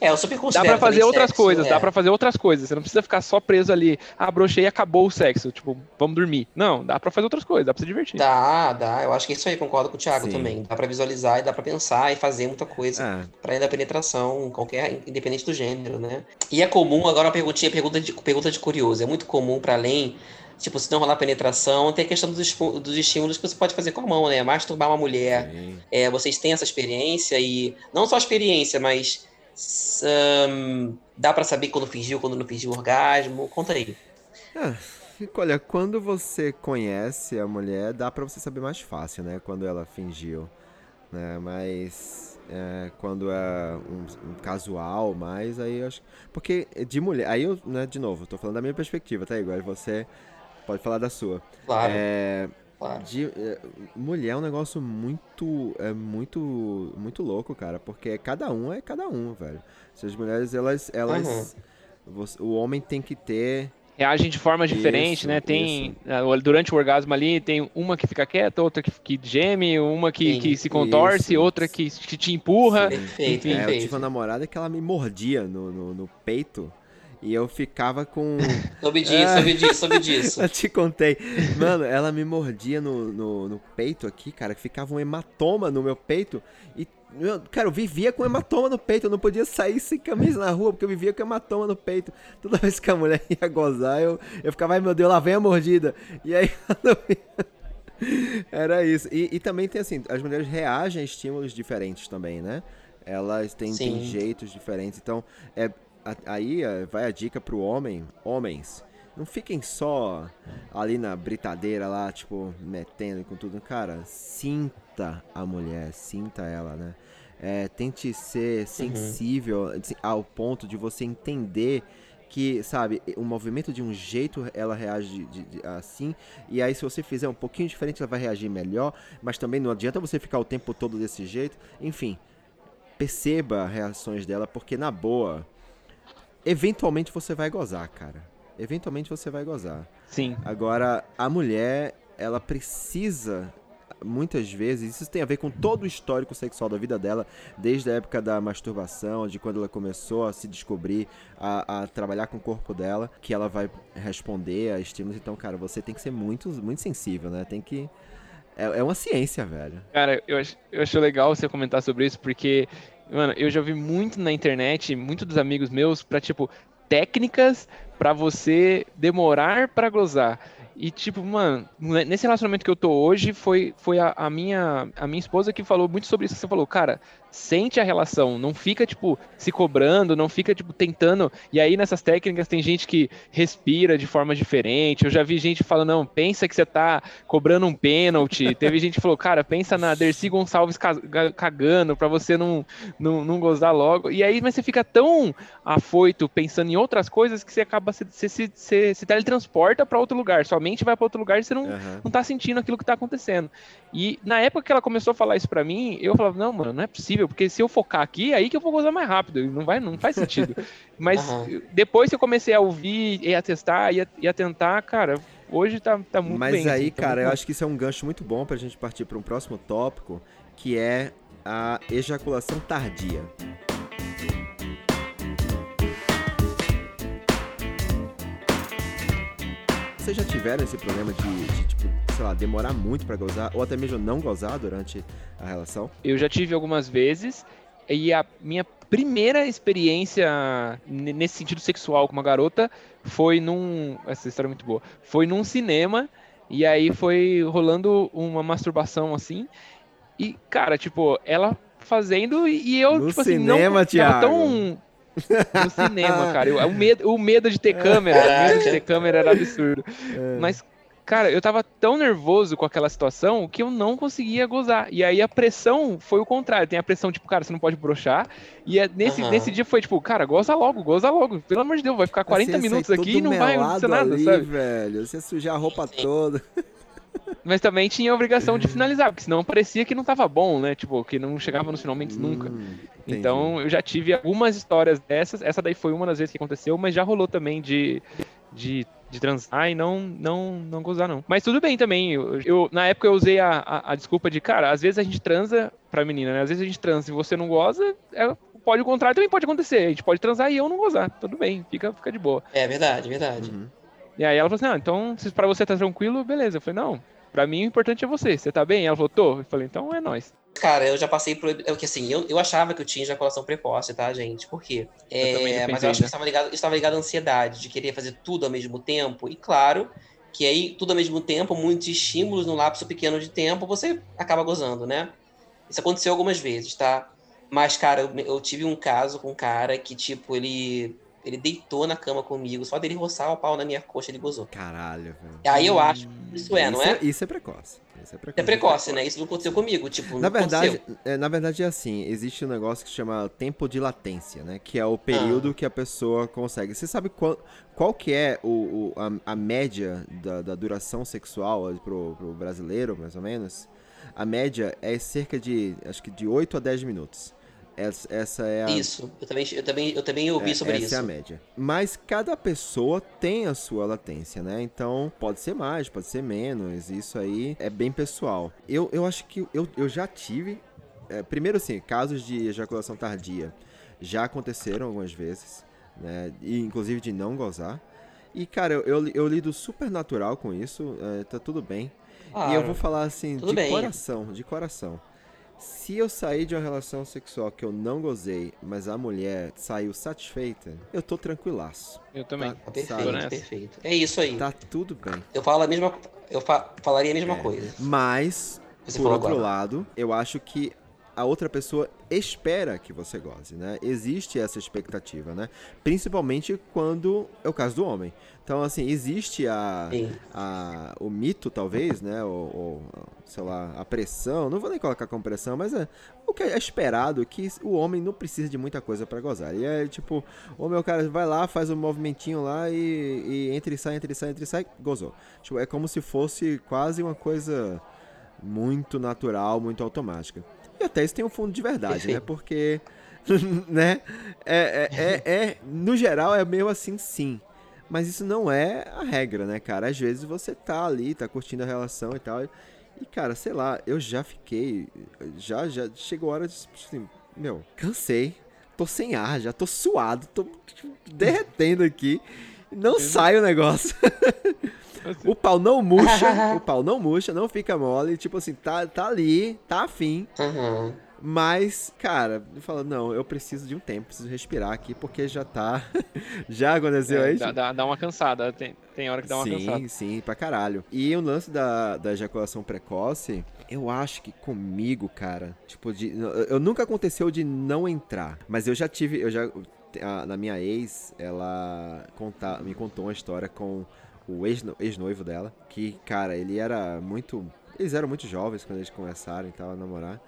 é, eu super considero. Dá pra fazer outras sexo, coisas, é. dá pra fazer outras coisas. Você não precisa ficar só preso ali. Ah, brochei e acabou o sexo. Tipo, vamos dormir. Não, dá pra fazer outras coisas, dá pra se divertir. Dá, dá. Eu acho que é isso aí, concordo com o Thiago Sim. também. Dá pra visualizar e dá pra pensar e fazer muita coisa é. pra ir da penetração, qualquer, independente do gênero, né? E é comum, agora uma perguntinha, pergunta de, pergunta de curioso. É muito comum pra além tipo, se não rolar penetração, tem a questão dos, dos estímulos que você pode fazer com a mão, né? Masturbar uma mulher. É, vocês têm essa experiência e não só a experiência, mas um, dá para saber quando fingiu, quando não fingiu orgasmo? Conta aí. Ah, olha, quando você conhece a mulher, dá pra você saber mais fácil, né? Quando ela fingiu, né? Mas é, quando é um, um, casual mais, aí eu acho... Porque de mulher, aí eu, né, de novo, tô falando da minha perspectiva, tá? Igual você pode falar da sua. Claro. É, claro. De, é, mulher é um negócio muito, é muito, muito louco, cara, porque cada um é cada um, velho. Se as mulheres, elas, elas, uhum. você, o homem tem que ter reagem de forma diferente, isso, né? Tem isso. durante o orgasmo ali tem uma que fica quieta, outra que, que geme, uma que, que se contorce, isso. outra que, que te empurra. Perfeito, Enfim. É, eu tive uma namorada que ela me mordia no, no, no peito. E eu ficava com. soube disso, é... soube disso, soube disso. eu te contei. Mano, ela me mordia no, no, no, peito aqui, cara, que ficava um hematoma no meu peito. E, cara, eu vivia com hematoma no peito. Eu não podia sair sem camisa na rua, porque eu vivia com hematoma no peito. Toda vez que a mulher ia gozar, eu, eu ficava, ai meu Deus, lá vem a mordida. E aí. Era isso. E, e também tem assim, as mulheres reagem a estímulos diferentes também, né? Elas têm, têm jeitos diferentes. Então, é, aí vai a dica pro homem, homens, não fiquem só ali na britadeira lá, tipo, metendo com tudo. Cara, sinta a mulher, sinta ela, né? É, tente ser uhum. sensível uhum. ao ponto de você entender que, sabe, o movimento de um jeito ela reage de, de, assim, e aí se você fizer um pouquinho diferente ela vai reagir melhor, mas também não adianta você ficar o tempo todo desse jeito. Enfim, perceba as reações dela, porque na boa, eventualmente você vai gozar, cara. Eventualmente você vai gozar. Sim. Agora, a mulher, ela precisa muitas vezes, isso tem a ver com todo o histórico sexual da vida dela, desde a época da masturbação, de quando ela começou a se descobrir, a, a trabalhar com o corpo dela, que ela vai responder a estímulos. Então, cara, você tem que ser muito, muito sensível, né? Tem que. É, é uma ciência, velho. Cara, eu acho, eu acho legal você comentar sobre isso, porque Mano, eu já vi muito na internet, muito dos amigos meus, pra, tipo, técnicas para você demorar para gozar. E, tipo, mano, nesse relacionamento que eu tô hoje, foi, foi a, a, minha, a minha esposa que falou muito sobre isso. Você falou, cara, sente a relação, não fica, tipo, se cobrando, não fica, tipo, tentando. E aí, nessas técnicas, tem gente que respira de forma diferente. Eu já vi gente falando, não, pensa que você tá cobrando um pênalti. Teve gente que falou, cara, pensa na Dercy Gonçalves cagando pra você não, não, não gozar logo. E aí, mas você fica tão afoito pensando em outras coisas que você acaba, você, você, você se teletransporta para outro lugar. Sua mente vai para outro lugar e você não, uhum. não tá sentindo aquilo que tá acontecendo. E na época que ela começou a falar isso pra mim, eu falava, não, mano, não é possível porque se eu focar aqui, é aí que eu vou gozar mais rápido, não vai, não faz sentido. Mas uhum. depois que eu comecei a ouvir e a testar e a, e a tentar, cara, hoje tá, tá muito Mas bem. Mas aí, assim, tá cara, eu acho que isso é um gancho muito bom pra gente partir para um próximo tópico, que é a ejaculação tardia. Vocês já tiveram esse problema de, de tipo, sei lá, demorar muito para gozar, ou até mesmo não gozar durante a relação? Eu já tive algumas vezes, e a minha primeira experiência nesse sentido sexual com uma garota foi num. Essa história é muito boa. Foi num cinema, e aí foi rolando uma masturbação assim. E, cara, tipo, ela fazendo e eu, no tipo cinema, assim, não. Thiago. tão no cinema, cara. Eu, o, medo, o medo de ter câmera, o medo de ter câmera era absurdo. É. Mas, Cara, eu tava tão nervoso com aquela situação que eu não conseguia gozar. E aí a pressão foi o contrário. Tem a pressão, tipo, cara, você não pode brochar. E é nesse, uhum. nesse dia foi, tipo, cara, goza logo, goza logo. Pelo amor de Deus, vai ficar 40 minutos aqui e não vai acontecer nada, ali, sabe? velho. Você sujar a roupa toda. Mas também tinha a obrigação de finalizar, porque senão parecia que não tava bom, né? Tipo, que não chegava nos finalmente hum, nunca. Então eu já tive algumas histórias dessas. Essa daí foi uma das vezes que aconteceu, mas já rolou também de, de de transar e não, não, não gozar, não. Mas tudo bem também. Eu, eu na época eu usei a, a, a, desculpa de, cara, às vezes a gente transa pra menina, né? Às vezes a gente transa e você não goza, é, pode o contrário também pode acontecer. A gente pode transar e eu não gozar. Tudo bem, fica, fica de boa. É verdade, verdade. Uhum. E aí ela falou assim: não, então, se pra você tá tranquilo, beleza. Eu falei, não, pra mim o importante é você. Você tá bem? Ela falou, tô. Eu falei, então é nós. Cara, eu já passei por. É o que assim, eu, eu achava que eu tinha ejaculação precoce, tá, gente? Por quê? É, mas eu acho que estava ligado, estava ligado à ansiedade, de querer fazer tudo ao mesmo tempo. E claro, que aí, tudo ao mesmo tempo, muitos estímulos no lapso pequeno de tempo, você acaba gozando, né? Isso aconteceu algumas vezes, tá? Mas, cara, eu, eu tive um caso com um cara que, tipo, ele Ele deitou na cama comigo, só dele roçar o pau na minha coxa, ele gozou. Caralho, velho. Aí eu acho que isso é, não é? Isso é precoce. Isso é precoce, É precoce, né? Isso não aconteceu comigo, tipo, Na não verdade, aconteceu. é, na verdade é assim, existe um negócio que se chama tempo de latência, né? Que é o período que a pessoa consegue. Você sabe qual, qual que é o, o- a, a média da, da duração sexual pro, pro brasileiro, mais ou menos? A média é cerca de, acho que de 8 a 10 minutos. Essa, essa é a, Isso, eu também, eu também, eu também ouvi é, sobre essa isso. é a média. Mas cada pessoa tem a sua latência, né? Então, pode ser mais, pode ser menos. Isso aí é bem pessoal. Eu, eu acho que eu, eu já tive. é, primeiro, assim, casos de ejaculação tardia já aconteceram algumas vezes, né? E, inclusive de não gozar. E, cara, eu, eu, eu lido super natural com isso, é, tá tudo bem. E eu Claro. vou falar assim, Tudo de bem. coração, de coração. Se eu sair de uma relação sexual que eu não gozei, mas a mulher saiu satisfeita, eu tô tranquilaço. Eu também. Tá, perfeito, perfeito. É isso aí. Tá tudo bem. Eu falo a mesma, eu fa- falaria a mesma É. coisa. Mas, Você por outro agora. lado, eu acho que a outra pessoa espera que você goze, né? Existe essa expectativa, né? Principalmente quando é o caso do homem. Então, assim, existe a, a- o mito, talvez, né? Ou, ou, sei lá, a pressão. Não vou nem colocar como pressão, mas é o que é esperado que o homem não precisa de muita coisa pra gozar. E é tipo, o meu cara vai lá, faz um movimentinho lá e, e entra e sai, entra e sai, entra e sai, gozou. Tipo, é como se fosse quase uma coisa muito natural, muito automática. E até isso tem um fundo de verdade, né? Porque, né? É, é, é, é- no geral é meio assim, sim. Mas isso não é a regra, né, cara? Às vezes você tá ali, tá curtindo a relação e tal. E, cara, sei lá, eu já fiquei. Já, já chegou a hora de. Assim, meu, cansei. Tô sem ar, já tô suado, tô tipo, derretendo aqui. Não sai o negócio. o pau não murcha, o pau não murcha, não fica mole. Tipo assim, tá, tá ali, tá afim. Aham. Mas, cara, fala, não, eu preciso de um tempo, preciso respirar aqui, porque já tá. já aconteceu É, aí? dá, dá- dá uma cansada. Tem, tem hora que dá uma sim, cansada. sim, pra caralho. E o lance da, da ejaculação precoce, eu acho que comigo, cara, tipo, de, eu nunca aconteceu de não entrar, mas eu já tive, eu já, a- na minha ex, ela conta, me contou uma história com o ex- ex-noivo dela, que, cara, ele era muito, eles eram muito jovens quando eles começaram e tal a namorar.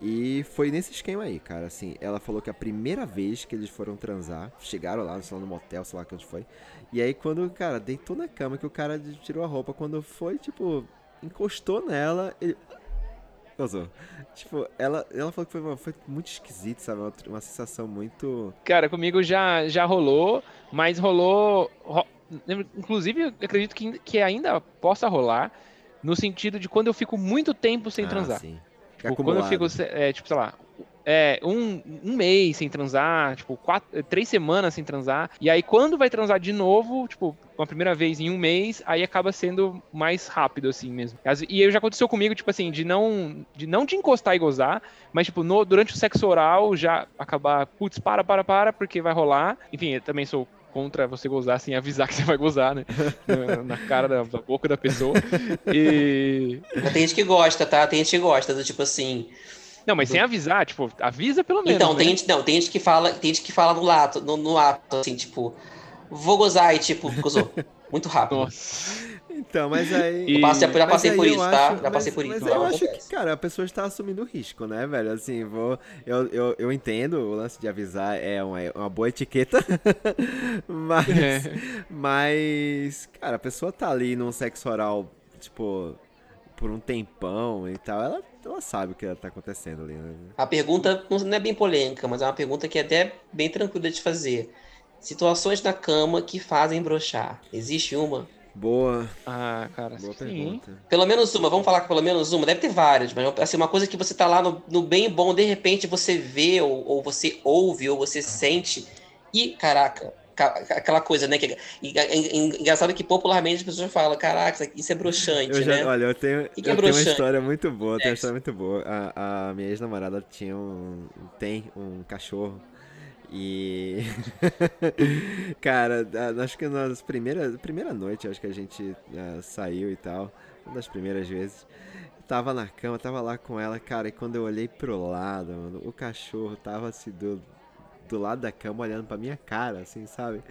E foi nesse esquema aí, cara, assim, ela falou que a primeira vez que eles foram transar, chegaram lá, sei lá, no motel, sei lá onde foi, e aí quando, cara, deitou na cama, que o cara tirou a roupa, quando foi, tipo, encostou nela, ele... Gozou. Tipo, ela, ela falou que foi, foi muito esquisito, sabe? Uma, uma sensação muito... Cara, comigo já, já rolou, mas rolou. ro- inclusive, eu acredito que, que ainda possa rolar, no sentido de quando eu fico muito tempo sem Ah, transar. sim. Tipo, quando eu fico, é, tipo, sei lá, é, um, um mês sem transar, tipo, quatro, três semanas sem transar, e aí quando vai transar de novo, tipo, uma primeira vez em um mês, aí acaba sendo mais rápido, assim mesmo. E aí já aconteceu comigo, tipo assim, de não de, não de encostar e gozar, mas, tipo, no- durante o sexo oral já acabar, putz, para, para, para, porque vai rolar. Enfim, eu também sou contra você gozar sem avisar que você vai gozar, né? Na, na cara da, da boca da pessoa. E. Mas tem gente que gosta, tá? Tem gente que gosta do tipo assim. Não, mas sem avisar, tipo, avisa pelo menos. Então, né? tem gente, não, tem gente que fala, tem gente que fala no ato, no, no ato, assim, tipo, vou gozar e tipo, gozou. Muito rápido. Nossa. Então, mas aí... E- passei- já Mas passei aí por isso, tá? acho- Já passei mas- por isso. Mas eu acho acontece. que, cara, a pessoa está assumindo risco, né, velho? Assim, vou. Eu, eu, eu entendo o lance de avisar, é uma, é uma boa etiqueta. mas. É. Mas. Cara, a pessoa tá ali num sexo oral, tipo, por um tempão e tal. Ela, ela sabe o que tá acontecendo ali, né? A pergunta não é bem polêmica, mas é uma pergunta que é até bem tranquila de fazer. Situações na cama que fazem brochar. Existe uma? Boa, Ah, cara, boa sim. pergunta. Pelo menos uma, vamos falar que pelo menos uma, deve ter várias, mas assim, uma coisa que você tá lá no, no bem bom, de repente você vê, ou, ou você ouve, ou você sente, e caraca, ca- aquela coisa, né? Que, e- e- e- engraçado que popularmente as pessoas falam, caraca, isso é broxante, Eu já, né? olha, eu tenho, que é eu tenho uma história muito boa, tenho uma É. história muito boa. A, a minha ex-namorada tinha um. tem um cachorro. E. Cara, acho que nas primeiras. Primeira noite, acho que a gente ah, saiu e tal. Uma das primeiras vezes. Tava na cama, tava lá com ela, cara, e quando eu olhei pro lado, mano, o cachorro tava assim do, do lado da cama olhando pra minha cara, assim, sabe?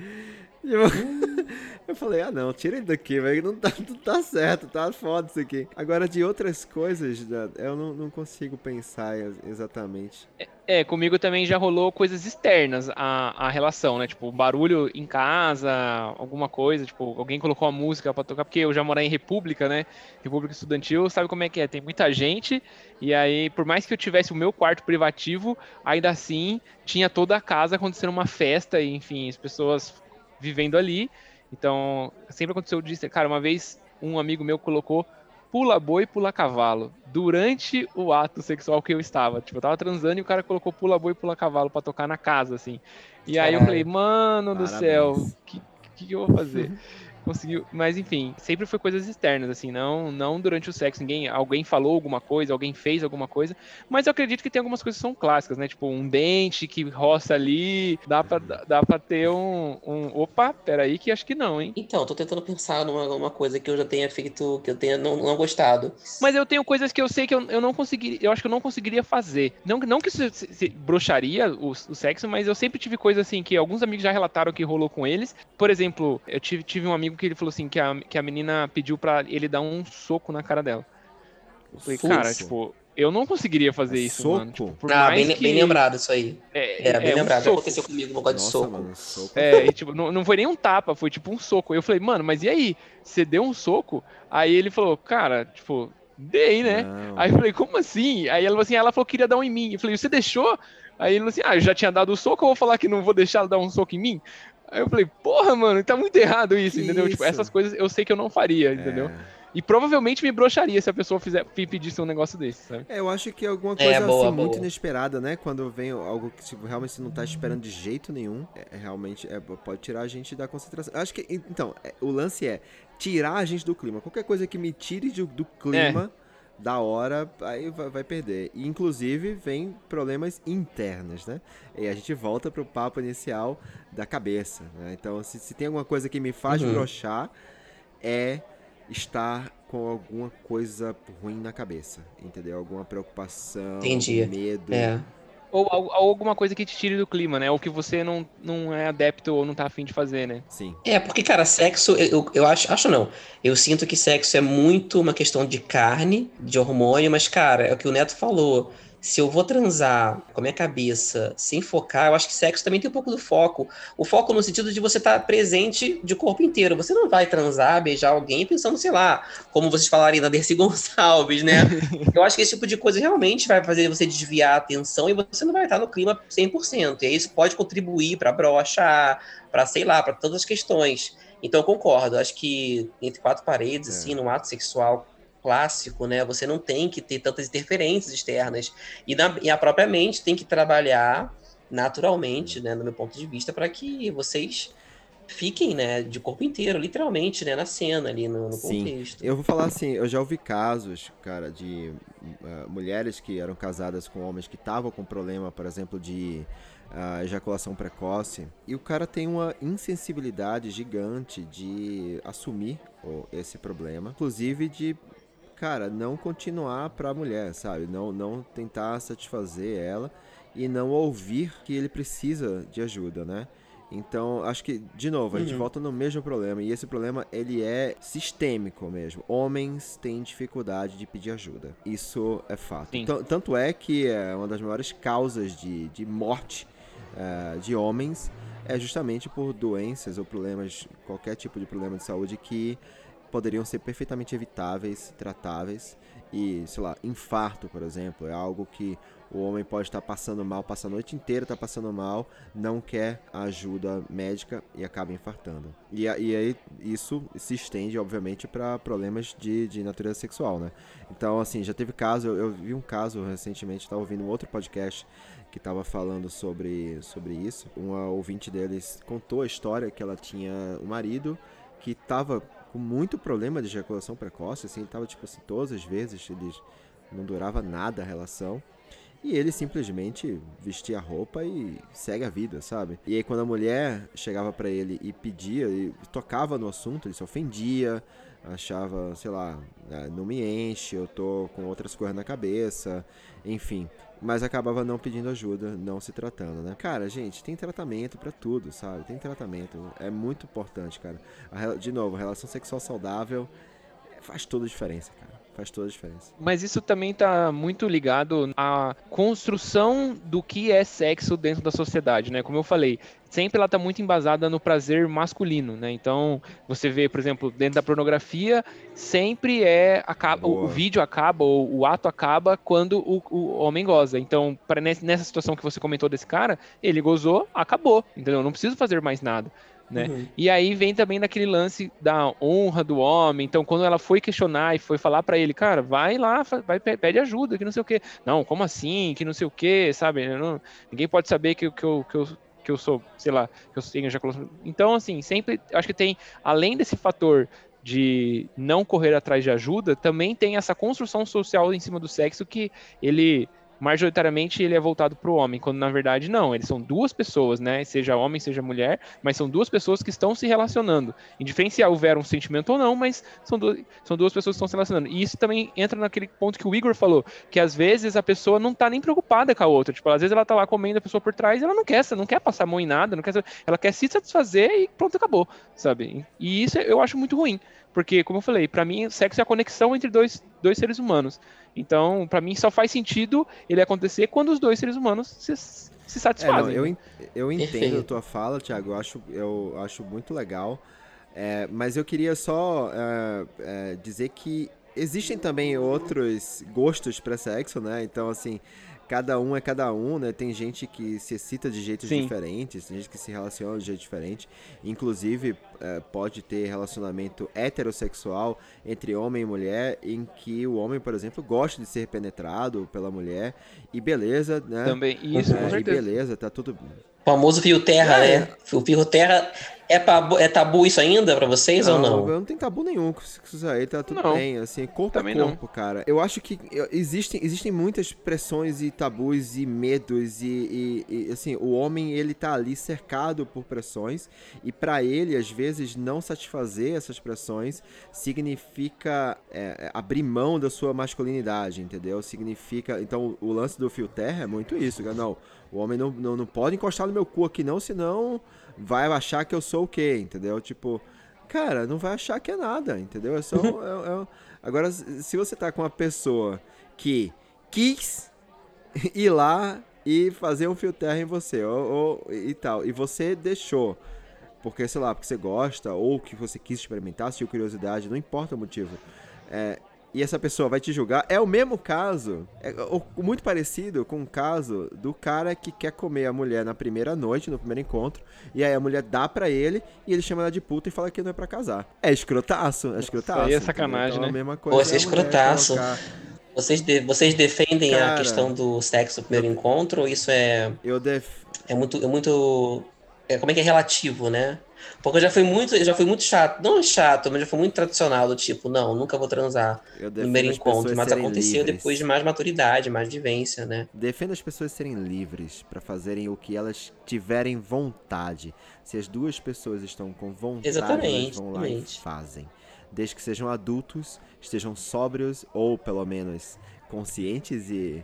E eu, eu falei, ah não, tira ele daqui, velho, não tá, não tá certo, tá foda isso aqui. Agora, de outras coisas, eu não, não consigo pensar exatamente. É, é, comigo também já rolou coisas externas à, à relação, né? Tipo, barulho em casa, alguma coisa, tipo, alguém colocou a música pra tocar, porque eu já morei em República, né? República Estudantil, sabe como é que é? Tem muita gente, e aí, por mais que eu tivesse o meu quarto privativo, ainda assim tinha toda a casa acontecendo uma festa, e enfim, as pessoas vivendo ali. Então, sempre aconteceu disso. Cara, uma vez um amigo meu colocou pula boi, pula cavalo durante o ato sexual que eu estava. Tipo, eu tava transando e o cara colocou pula boi, pula cavalo para tocar na casa, assim. E aí eu falei, mano do céu, que, que eu vou fazer? conseguiu. Mas enfim, sempre foi coisas externas, assim, não, não durante o sexo. Ninguém, alguém falou alguma coisa, alguém fez alguma coisa. Mas eu acredito que tem algumas coisas que são clássicas, né? Tipo, um dente que roça ali, dá pra, dá pra ter um, um. Opa, peraí, que acho que não, hein? Então, tô tentando pensar numa, numa coisa que eu já tenha feito, que eu tenha não, não gostado. Mas eu tenho coisas que eu sei que eu, eu não conseguiria. Eu acho que eu não conseguiria fazer. Não, não que isso se, se broxaria o, o sexo, mas eu sempre tive coisas assim que alguns amigos já relataram que rolou com eles. Por exemplo, eu tive, tive um amigo que ele falou assim que a, que a menina pediu para ele dar um soco na cara dela. Eu falei, cara, tipo, eu não conseguiria fazer isso, soco? mano. Tipo, ah, bem, que... bem, lembrado isso aí. É, é bem é lembrado. Um Aconteceu comigo um negócio de soco. Mano, soco. É, e, tipo, não, não foi nem um tapa, foi tipo um soco. Eu falei, mano, mas e aí? Você deu um soco? Aí ele falou, cara, tipo, dei, né? Não. Aí eu falei, como assim? Aí ela falou assim, ela falou que queria dar um em mim. Eu falei, você deixou? Aí ele falou assim, ah, eu já tinha dado o soco, eu vou falar que não vou deixar ela dar um soco em mim? Aí eu falei, porra, mano, tá muito errado isso, que entendeu? Tipo, isso? Tipo, essas coisas eu sei que eu não faria, entendeu? É. E provavelmente me broxaria se a pessoa fizer, pedisse um negócio desse, sabe? É, eu acho que é alguma é, coisa é, boa, assim, boa. muito inesperada, né? Quando vem algo que tipo, realmente você não tá esperando de jeito nenhum, é, é realmente é, pode tirar a gente da concentração. Eu acho que, então, o lance é tirar a gente do clima. Qualquer coisa que me tire de, do clima da hora, aí vai, perder. E, inclusive, vem problemas internos, né? E a gente volta pro papo inicial da cabeça, né? Então, se, se tem alguma coisa que me faz uhum. brochar, é estar com alguma coisa ruim na cabeça, entendeu? Alguma preocupação, Entendi. medo. É. Ou, ou, alguma coisa que te tire do clima, né? Ou que você não, não é adepto ou não tá afim de fazer, né? Sim. É, porque, cara, sexo, eu, eu acho, acho não. Eu sinto que sexo é muito uma questão de carne, de hormônio, mas, cara, é o que o Neto falou se eu vou transar com a minha cabeça sem focar, eu acho que sexo também tem um pouco do foco. O foco no sentido de você estar tá presente de corpo inteiro. Você não vai transar, beijar alguém pensando, sei lá, como vocês falarem da Dercy Gonçalves, né? eu acho que esse tipo de coisa realmente vai fazer você desviar a atenção e você não vai estar no clima 100%. E isso pode contribuir para brocha, para sei lá, para todas as questões. Então eu concordo. Acho que entre quatro paredes, é. assim, no ato sexual clássico, né? Você não tem que ter tantas interferências externas. E, na, e a própria mente tem que trabalhar naturalmente, né, no meu ponto de vista, para que vocês fiquem, né, de corpo inteiro, literalmente, né, na cena ali, no, no Sim. contexto. Eu vou falar assim, eu já ouvi casos, cara, de uh, mulheres que eram casadas com homens que estavam com problema, por exemplo, de uh, ejaculação precoce, e o cara tem uma insensibilidade gigante de assumir oh, esse problema, inclusive de cara, não continuar pra mulher, sabe? Não, não tentar satisfazer ela e não ouvir que ele precisa de ajuda, né? Então, acho que, de novo, a gente uhum. volta no mesmo problema. E esse problema, ele é sistêmico mesmo. Homens têm dificuldade de pedir ajuda. Isso é fato. Tanto é que é uma das maiores causas de, de morte uh, de homens é justamente por doenças ou problemas, qualquer tipo de problema de saúde que poderiam ser perfeitamente evitáveis, tratáveis. E, sei lá, infarto, por exemplo, é algo que o homem pode estar passando mal, passa a noite inteira, está passando mal, não quer ajuda médica e acaba infartando. E, e aí isso se estende, obviamente, para problemas de, de natureza sexual, né? Então, assim, já teve caso, eu, eu vi um caso recentemente, estava ouvindo um outro podcast que estava falando sobre, sobre isso. Uma ouvinte deles contou a história que ela tinha um marido que estava com muito problema de ejaculação precoce, assim, ele tava, tipo assim, todas as vezes, ele não durava nada a relação. E ele simplesmente vestia a roupa e segue a vida, sabe? E aí quando a mulher chegava para ele e pedia, e tocava no assunto, ele se ofendia, achava, sei lá, ah, não me enche, eu tô com outras coisas na cabeça, enfim. Mas acabava não pedindo ajuda, não se tratando, né? Cara, gente, tem tratamento para tudo, sabe? Tem tratamento. É muito importante, cara. A, de novo, a relação sexual saudável faz toda a diferença, cara. Faz toda a diferença. Mas isso também tá muito ligado à construção do que é sexo dentro da sociedade, né? Como eu falei, sempre ela tá muito embasada no prazer masculino, né? Então, você vê, por exemplo, dentro da pornografia, sempre é acaba o, o, vídeo acaba ou o ato acaba quando o, o homem goza. Então, para nessa situação que você comentou desse cara, ele gozou, acabou, entendeu? Não preciso fazer mais nada né? Uhum. E aí vem também naquele lance da honra do homem. Então, quando ela foi questionar e foi falar para ele, cara, vai lá, vai pede ajuda, que não sei o quê. Não, como assim? Que não sei o quê, sabe? Não, ninguém pode saber que, que, eu, que, eu, que eu sou, sei lá, que eu tenho ejaculação. Então, assim, sempre acho que tem, além desse fator de não correr atrás de ajuda, também tem essa construção social em cima do sexo que ele majoritariamente ele é voltado para o homem, quando na verdade não, eles são duas pessoas, né? Seja homem, seja mulher, mas são duas pessoas que estão se relacionando. Indiferente se houver um sentimento ou não, mas são, duas, são duas pessoas que estão se relacionando. E isso também entra naquele ponto que o Igor falou, que às vezes a pessoa não está nem preocupada com a outra. Tipo, às vezes ela está lá comendo a pessoa por trás ela não quer, não quer passar a mão em nada, não quer, ela quer se satisfazer e pronto, acabou, sabe? E isso eu acho muito ruim. Porque, como eu falei, para mim, sexo é a conexão entre dois, dois seres humanos. Então, para mim, só faz sentido ele acontecer quando os dois seres humanos se, se satisfazem. É, não, eu, eu entendo a tua fala, Thiago. Eu acho, eu acho muito legal. É, mas eu queria só é, é dizer que existem também outros gostos para sexo, né? Então, assim, cada um é cada um, né? Tem gente que se excita de jeitos Sim. diferentes, tem gente que se relaciona de jeito diferente. Inclusive, é, pode ter relacionamento heterossexual entre homem e mulher, em que o homem, por exemplo, gosta de ser penetrado pela mulher. E beleza, né? Também, isso, é, com certeza. E beleza, tá tudo famoso fio terra, é. né? O fio terra é, tabu, é tabu isso ainda para vocês não, ou não? Não tem tabu nenhum com isso aí, tá tudo não. bem, assim, corpo Também é corpo, não. cara. Eu acho que existem, existem muitas pressões e tabus e medos e, e, e assim, o homem, ele tá ali cercado por pressões e para ele, às vezes, não satisfazer essas pressões significa é, abrir mão da sua masculinidade, entendeu? Significa, então, o lance do fio terra é muito isso, cara. Não, o homem não, não, não pode encostar no meu cu aqui não, senão vai achar que eu sou o quê, entendeu? Tipo, cara, não vai achar que é nada, entendeu? É só... é, é... Agora, se você tá com uma pessoa que quis ir lá e fazer um fio terra em você, ou, ou, e tal, e você deixou, porque, sei lá, porque você gosta, ou que você quis experimentar, se curiosidade, não importa o motivo, é, e essa pessoa vai te julgar, é o mesmo caso, é muito parecido com o caso do cara que quer comer a mulher na primeira noite, no primeiro encontro, e aí a mulher dá pra ele e ele chama ela de puta e fala que não é pra casar. É escrotaço, é escrotaço. Isso aí é sacanagem, então, né? É a mesma coisa. Pô, é escrotaço. Vocês, de, vocês defendem cara, a questão do sexo no primeiro encontro ou isso é. Eu def... É muito. É muito. É, como é que é relativo, né? Porque eu já fui muito, já fui muito chato, não chato, mas já fui muito tradicional, do tipo, não, nunca vou transar no primeiro encontro. Mas aconteceu livres. depois de mais maturidade, mais vivência, né? Defenda as pessoas serem livres para fazerem o que elas tiverem vontade. Se as duas pessoas estão com vontade, exatamente, elas vão lá e fazem. Desde que sejam adultos, estejam sóbrios ou pelo menos conscientes e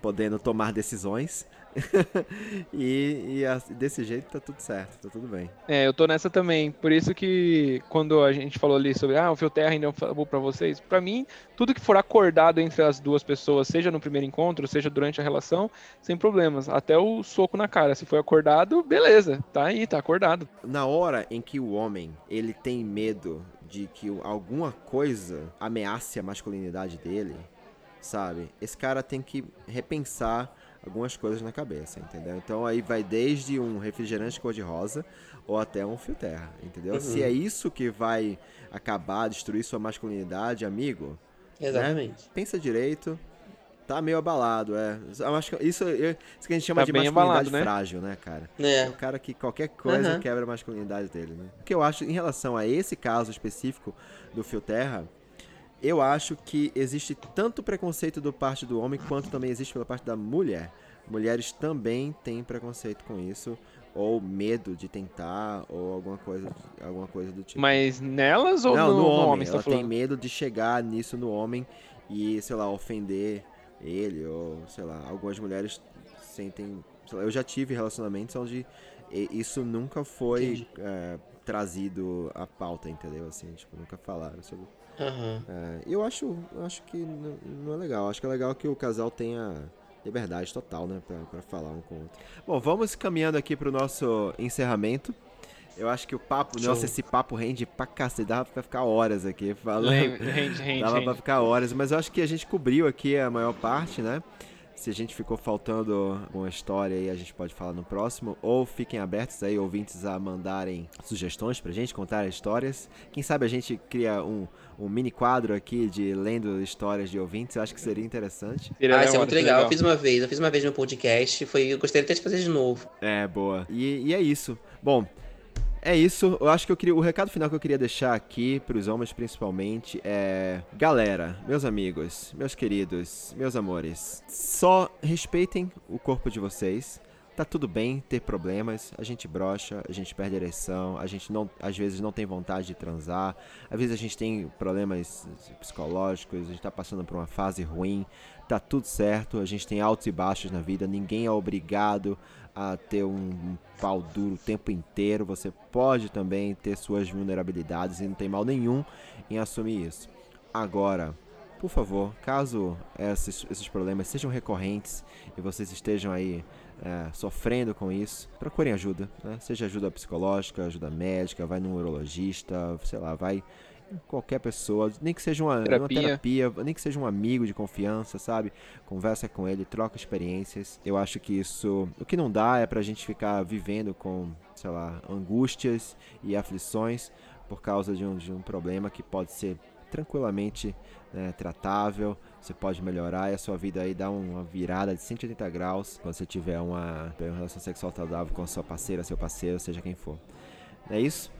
podendo tomar decisões e, e desse jeito tá tudo certo, tá tudo bem. É, eu tô nessa também. Por isso que quando a gente falou ali sobre ah, o Fio Terra ainda é um pra vocês, pra mim, tudo que for acordado entre as duas pessoas, seja no primeiro encontro, seja durante a relação, sem problemas. Até o soco na cara. Se foi acordado, beleza, tá aí, tá acordado. Na hora em que o homem ele tem medo de que alguma coisa ameace a masculinidade dele, sabe? Esse cara tem que repensar algumas coisas na cabeça, entendeu? Então aí vai desde um refrigerante cor-de-rosa ou até um fio terra, entendeu? Uhum. Se é isso que vai acabar, destruir sua masculinidade, amigo. Né? Exatamente. Né? Pensa direito. Tá meio abalado, é. Isso, isso que a gente chama tá de masculinidade abalado, né? frágil, né, cara? É. é. O cara que qualquer coisa uhum. quebra a masculinidade dele, né? O que eu acho em relação a esse caso específico do fio terra, eu acho que existe tanto preconceito do parte do homem quanto também existe pela parte da mulher. Mulheres também têm preconceito com isso ou medo de tentar ou alguma coisa alguma coisa do tipo. Mas nelas ou Não, no, no homem? No homem ela tem medo de chegar nisso no homem e, sei lá, ofender ele, ou sei lá, algumas mulheres sentem. Lá, eu já tive relacionamentos onde isso nunca foi é, trazido à pauta, entendeu? Assim, tipo, nunca falaram sobre. Uhum. É, eu acho, acho que não, não, é legal. Acho que é legal que o casal tenha liberdade total, né, pra, pra falar um com o outro. Bom, vamos caminhando aqui pro nosso encerramento. Eu acho que o papo, Show. nossa, esse papo rende pra cacete, dava pra ficar horas aqui falando. Rende, rende, dava rende. pra ficar horas, mas eu acho que a gente cobriu aqui a maior parte, né? Se a gente ficou faltando uma história aí, a gente pode falar no próximo. Ou fiquem abertos aí, ouvintes, a mandarem sugestões pra gente, contar histórias. Quem sabe a gente cria um, um mini quadro aqui de lendo histórias de ouvintes. Eu acho que seria interessante. Ah, isso é muito legal. legal. Eu fiz uma vez, eu fiz uma vez no podcast. Foi, eu gostaria até de fazer de novo. É, boa. E, e é isso. Bom, é isso, eu acho que eu queria. O recado final que eu queria deixar aqui, para os homens principalmente, é. Galera, meus amigos, meus queridos, meus amores, só respeitem o corpo de vocês. Tá tudo bem ter problemas, a gente brocha, a gente perde ereção, a gente não, às vezes não tem vontade de transar, às vezes a gente tem problemas psicológicos, a gente tá passando por uma fase ruim, tá tudo certo, a gente tem altos e baixos na vida, ninguém é obrigado a ter um pau duro o tempo inteiro. Você pode também ter suas vulnerabilidades e não tem mal nenhum em assumir isso. Agora, por favor, caso esses, esses problemas sejam recorrentes e vocês estejam aí é, sofrendo com isso, procurem ajuda, né? seja ajuda psicológica, ajuda médica, vai num urologista, sei lá, vai qualquer pessoa, nem que seja uma terapia. uma terapia, nem que seja um amigo de confiança, sabe? Conversa com ele, troca experiências. Eu acho que isso. O que não dá é pra gente ficar vivendo com, sei lá, angústias e aflições por causa de um, de um problema que pode ser tranquilamente né, tratável, você pode melhorar e a sua vida aí dá uma virada de 180 graus quando você tiver uma, uma relação sexual saudável com a sua parceira, seu parceiro, seja quem for. É isso?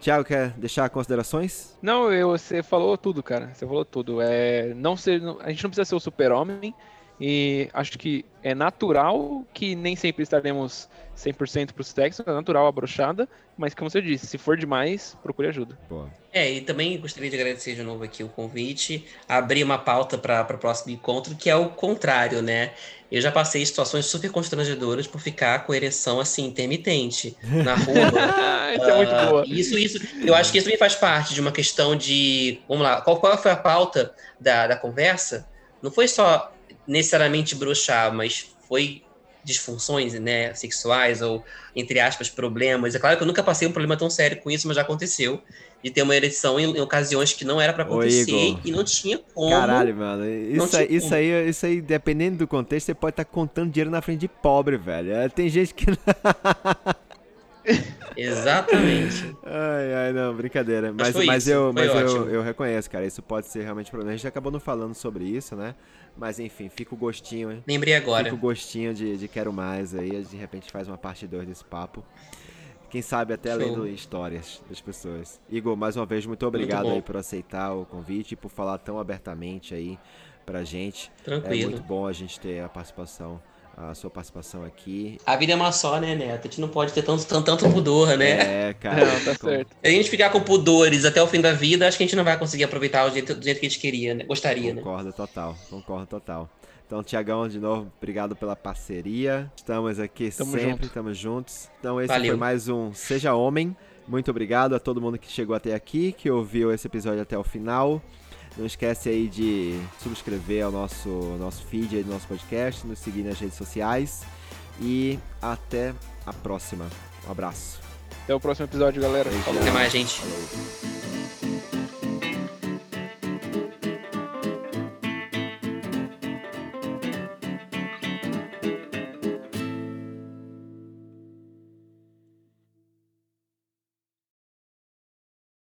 Tiago, quer deixar considerações? Não, eu, você falou tudo, cara. Você falou tudo. É, não ser, a gente não precisa ser o super-homem. E acho que é natural que nem sempre estaremos 100% pro sexo, é natural a brochada, mas como você disse, se for demais, procure ajuda. Boa. É, e também gostaria de agradecer de novo aqui o convite, abrir uma pauta para o próximo encontro, que é o contrário, né? Eu já passei situações super constrangedoras por ficar com ereção assim, intermitente na rua. isso uh, é muito ah, boa. Isso, isso, eu acho que isso também faz parte de uma questão de. Vamos lá, qual, qual foi a pauta da, da conversa? Não foi só necessariamente brochar, mas foi disfunções né, sexuais ou, entre aspas, problemas. É claro que eu nunca passei um problema tão sério com isso, mas já aconteceu. De ter uma ereção em, em ocasiões que não era para acontecer Ô, e não tinha como. Caralho, mano. Isso, aí, isso, aí, isso aí, dependendo do contexto, você pode estar tá contando dinheiro na frente de pobre, velho. Tem gente que. Exatamente. Ai, ai, não, brincadeira. Mas, mas, mas eu, mas eu, eu reconheço, cara. Isso pode ser realmente problema. A gente acabou não falando sobre isso, né? Mas enfim, fica o gostinho, hein? Lembrei agora. Fica o gostinho de, de quero mais aí. De repente faz uma parte 2 desse papo. Quem sabe até Show. lendo histórias das pessoas. Igor, mais uma vez, muito obrigado muito aí por aceitar o convite e por falar tão abertamente aí pra gente. Tranquilo. É muito bom a gente ter a participação a sua participação aqui. A vida é uma só, né, Neto? A gente não pode ter tanto, tanto, tanto pudor, né? É, cara. Não, tá certo. Se a gente ficar com pudores até o fim da vida, acho que a gente não vai conseguir aproveitar do jeito, do jeito que a gente queria, né? Gostaria, concordo, né? Concordo total, concordo total. Então, Tiagão, de novo, obrigado pela parceria. Estamos aqui Tamo sempre, junto. estamos juntos. Então, esse Valeu. foi mais um Seja Homem. Muito obrigado a todo mundo que chegou até aqui, que ouviu esse episódio até o final. Não esquece aí de subscrever ao nosso, nosso feed aí do nosso podcast, nos seguir nas redes sociais. E até a próxima. Um abraço. Até o próximo episódio, galera. Até mais, gente. Falou.